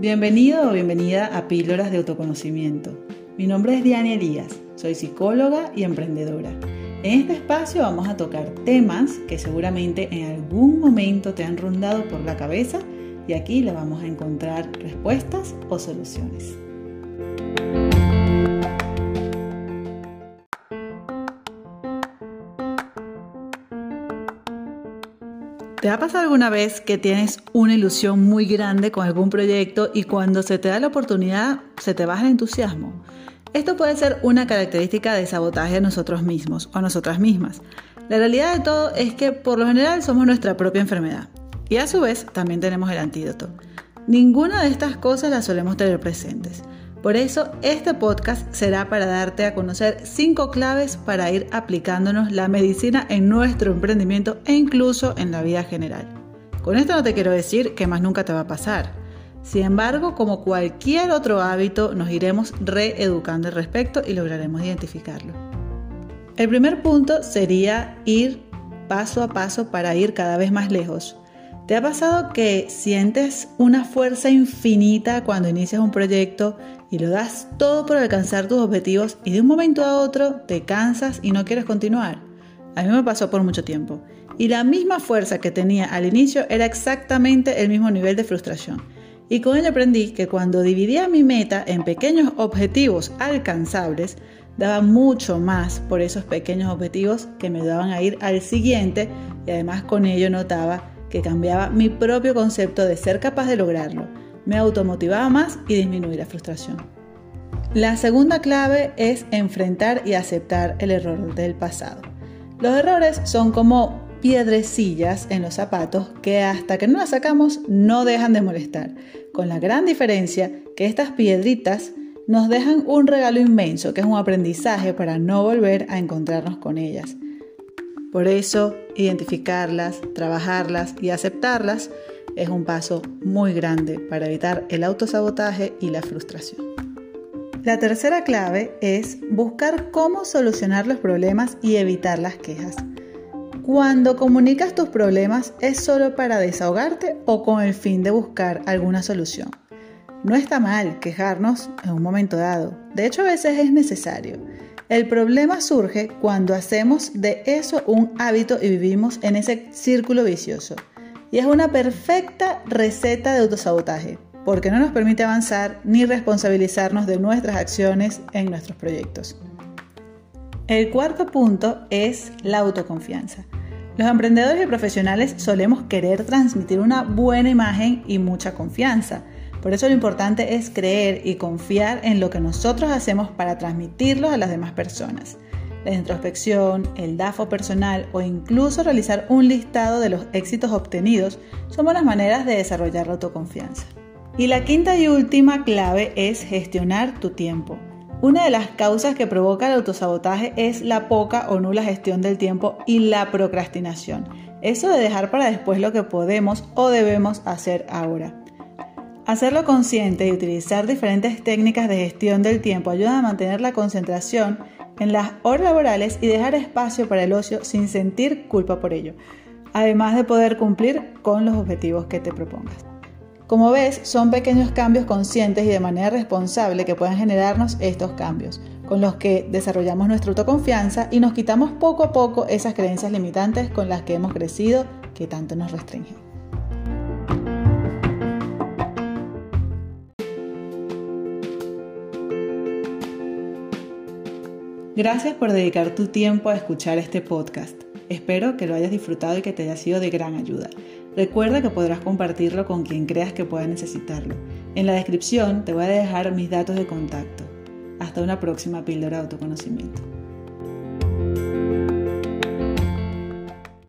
Bienvenido o bienvenida a Píldoras de Autoconocimiento. Mi nombre es Diana Elías, soy psicóloga y emprendedora. En este espacio vamos a tocar temas que seguramente en algún momento te han rondado por la cabeza y aquí le vamos a encontrar respuestas o soluciones. ¿Te ha pasado alguna vez que tienes una ilusión muy grande con algún proyecto y cuando se te da la oportunidad se te baja el entusiasmo? Esto puede ser una característica de sabotaje de nosotros mismos o nosotras mismas. La realidad de todo es que por lo general somos nuestra propia enfermedad y a su vez también tenemos el antídoto. Ninguna de estas cosas las solemos tener presentes. Por eso, este podcast será para darte a conocer cinco claves para ir aplicándonos la medicina en nuestro emprendimiento e incluso en la vida general. Con esto no te quiero decir que más nunca te va a pasar. Sin embargo, como cualquier otro hábito, nos iremos reeducando al respecto y lograremos identificarlo. El primer punto sería ir paso a paso para ir cada vez más lejos. ¿Te ha pasado que sientes una fuerza infinita cuando inicias un proyecto y lo das todo por alcanzar tus objetivos y de un momento a otro te cansas y no quieres continuar? A mí me pasó por mucho tiempo. Y la misma fuerza que tenía al inicio era exactamente el mismo nivel de frustración. Y con ello aprendí que cuando dividía mi meta en pequeños objetivos alcanzables, daba mucho más por esos pequeños objetivos que me ayudaban a ir al siguiente y además con ello notaba que cambiaba mi propio concepto de ser capaz de lograrlo, me automotivaba más y disminuir la frustración. La segunda clave es enfrentar y aceptar el error del pasado. Los errores son como piedrecillas en los zapatos que hasta que no las sacamos no dejan de molestar, con la gran diferencia que estas piedritas nos dejan un regalo inmenso, que es un aprendizaje para no volver a encontrarnos con ellas. Por eso, identificarlas, trabajarlas y aceptarlas es un paso muy grande para evitar el autosabotaje y la frustración. La tercera clave es buscar cómo solucionar los problemas y evitar las quejas. Cuando comunicas tus problemas es solo para desahogarte o con el fin de buscar alguna solución. No está mal quejarnos en un momento dado, de hecho a veces es necesario. El problema surge cuando hacemos de eso un hábito y vivimos en ese círculo vicioso. Y es una perfecta receta de autosabotaje, porque no nos permite avanzar ni responsabilizarnos de nuestras acciones en nuestros proyectos. El cuarto punto es la autoconfianza. Los emprendedores y profesionales solemos querer transmitir una buena imagen y mucha confianza por eso lo importante es creer y confiar en lo que nosotros hacemos para transmitirlo a las demás personas. La introspección, el DAFO personal o incluso realizar un listado de los éxitos obtenidos son buenas maneras de desarrollar la autoconfianza. Y la quinta y última clave es gestionar tu tiempo. Una de las causas que provoca el autosabotaje es la poca o nula gestión del tiempo y la procrastinación. Eso de dejar para después lo que podemos o debemos hacer ahora. Hacerlo consciente y utilizar diferentes técnicas de gestión del tiempo ayuda a mantener la concentración en las horas laborales y dejar espacio para el ocio sin sentir culpa por ello, además de poder cumplir con los objetivos que te propongas. Como ves, son pequeños cambios conscientes y de manera responsable que pueden generarnos estos cambios, con los que desarrollamos nuestra autoconfianza y nos quitamos poco a poco esas creencias limitantes con las que hemos crecido que tanto nos restringen. Gracias por dedicar tu tiempo a escuchar este podcast. Espero que lo hayas disfrutado y que te haya sido de gran ayuda. Recuerda que podrás compartirlo con quien creas que pueda necesitarlo. En la descripción te voy a dejar mis datos de contacto. Hasta una próxima píldora de autoconocimiento.